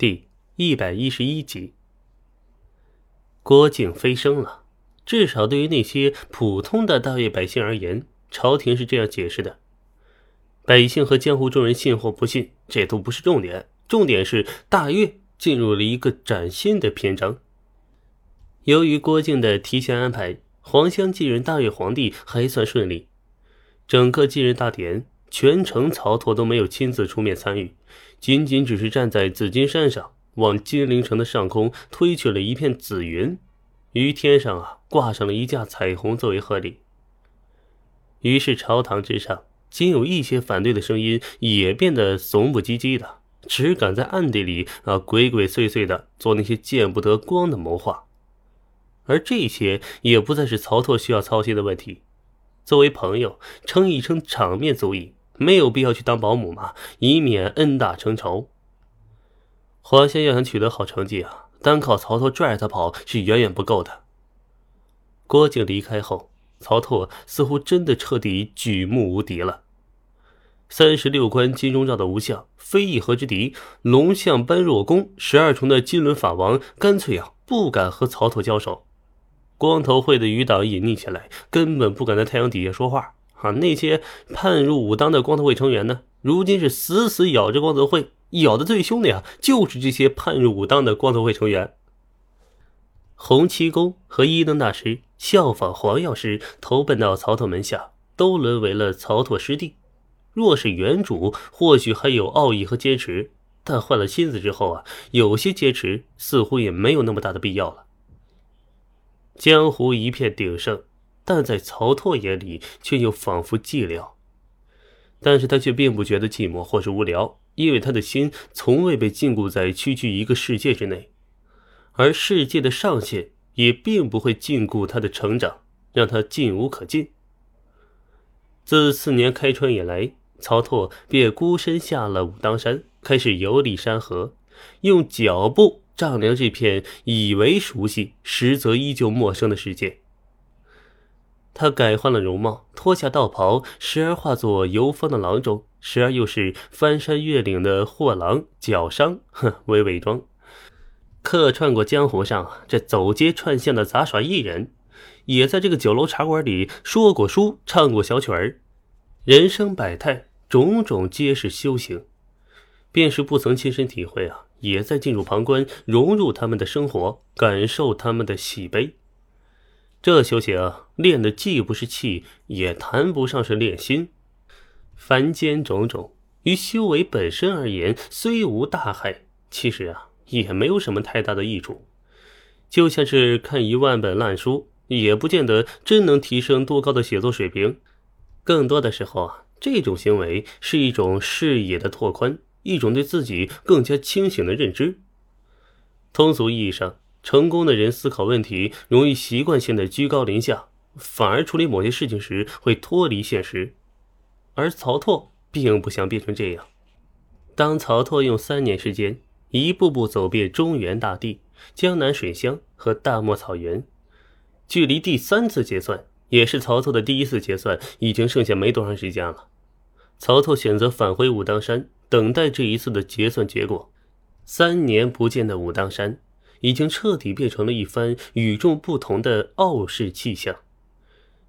第一百一十一集，郭靖飞升了。至少对于那些普通的大越百姓而言，朝廷是这样解释的：百姓和江湖中人信或不信，这都不是重点，重点是大越进入了一个崭新的篇章。由于郭靖的提前安排，黄香继任大越皇帝还算顺利。整个继任大典，全程曹拓都没有亲自出面参与。仅仅只是站在紫金山上，往金陵城的上空推去了一片紫云，于天上啊挂上了一架彩虹作为贺礼。于是朝堂之上，仅有一些反对的声音也变得怂不唧唧的，只敢在暗地里啊鬼鬼祟祟的做那些见不得光的谋划。而这些也不再是曹拓需要操心的问题，作为朋友撑一撑场面足矣。没有必要去当保姆嘛，以免恩大成仇。黄仙要想取得好成绩啊，单靠曹操拽着他跑是远远不够的。郭靖离开后，曹拓似乎真的彻底举目无敌了。三十六关金钟罩的无相，非一合之敌；龙象般若功，十二重的金轮法王，干脆啊不敢和曹操交手。光头会的余党隐匿起来，根本不敢在太阳底下说话。啊，那些叛入武当的光头会成员呢？如今是死死咬着光头会，咬的最凶的呀，就是这些叛入武当的光头会成员。洪七公和一灯大师效仿黄药师，投奔到曹操门下，都沦为了曹拓师弟。若是原主，或许还有奥义和坚持，但换了心思之后啊，有些坚持似乎也没有那么大的必要了。江湖一片鼎盛。但在曹拓眼里，却又仿佛寂寥。但是他却并不觉得寂寞或是无聊，因为他的心从未被禁锢在区区一个世界之内，而世界的上限也并不会禁锢他的成长，让他进无可进。自四年开春以来，曹拓便孤身下了武当山，开始游历山河，用脚步丈量这片以为熟悉，实则依旧陌生的世界。他改换了容貌，脱下道袍，时而化作游方的郎中，时而又是翻山越岭的货郎脚商，哼，为伪装，客串过江湖上这走街串巷的杂耍艺人，也在这个酒楼茶馆里说过书，唱过小曲儿，人生百态，种种皆是修行。便是不曾亲身体会啊，也在进入旁观，融入他们的生活，感受他们的喜悲。这修行练的既不是气，也谈不上是练心。凡间种种，于修为本身而言，虽无大害，其实啊，也没有什么太大的益处。就像是看一万本烂书，也不见得真能提升多高的写作水平。更多的时候啊，这种行为是一种视野的拓宽，一种对自己更加清醒的认知。通俗意义上。成功的人思考问题容易习惯性的居高临下，反而处理某些事情时会脱离现实。而曹拓并不想变成这样。当曹拓用三年时间一步步走遍中原大地、江南水乡和大漠草原，距离第三次结算，也是曹操的第一次结算，已经剩下没多长时间了。曹操选择返回武当山，等待这一次的结算结果。三年不见的武当山。已经彻底变成了一番与众不同的傲世气象，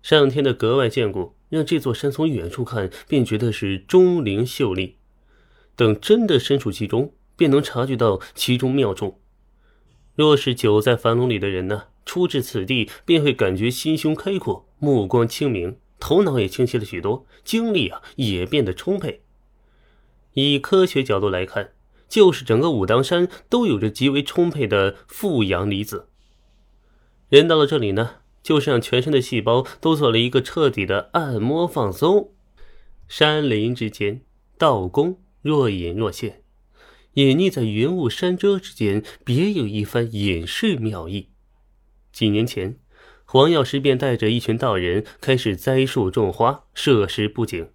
上天的格外眷顾，让这座山从远处看便觉得是钟灵秀丽，等真的身处其中，便能察觉到其中妙处。若是久在樊笼里的人呢，初至此地便会感觉心胸开阔，目光清明，头脑也清晰了许多，精力啊也变得充沛。以科学角度来看。就是整个武当山都有着极为充沛的负阳离子。人到了这里呢，就是让全身的细胞都做了一个彻底的按摩放松。山林之间，道宫若隐若现，隐匿在云雾山遮之间，别有一番隐士妙意。几年前，黄药师便带着一群道人开始栽树种花、设施布景，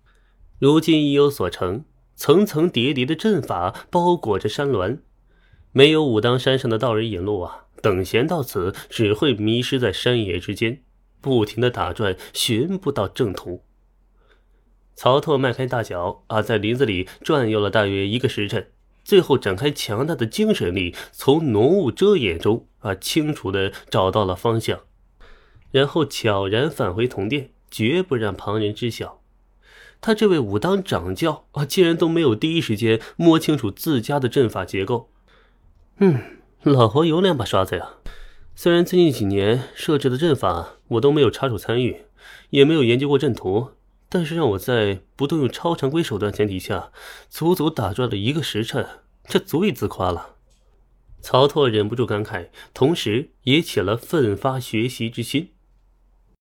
如今已有所成。层层叠叠的阵法包裹着山峦，没有武当山上的道人引路啊，等闲到此只会迷失在山野之间，不停的打转，寻不到正途。曹拓迈开大脚啊，在林子里转悠了大约一个时辰，最后展开强大的精神力，从浓雾遮掩中啊，清楚的找到了方向，然后悄然返回铜殿，绝不让旁人知晓。他这位武当掌教啊，竟然都没有第一时间摸清楚自家的阵法结构。嗯，老侯有两把刷子呀。虽然最近几年设置的阵法我都没有插手参与，也没有研究过阵图，但是让我在不动用超常规手段前提下，足足打转了一个时辰，这足以自夸了。曹拓忍不住感慨，同时也起了奋发学习之心。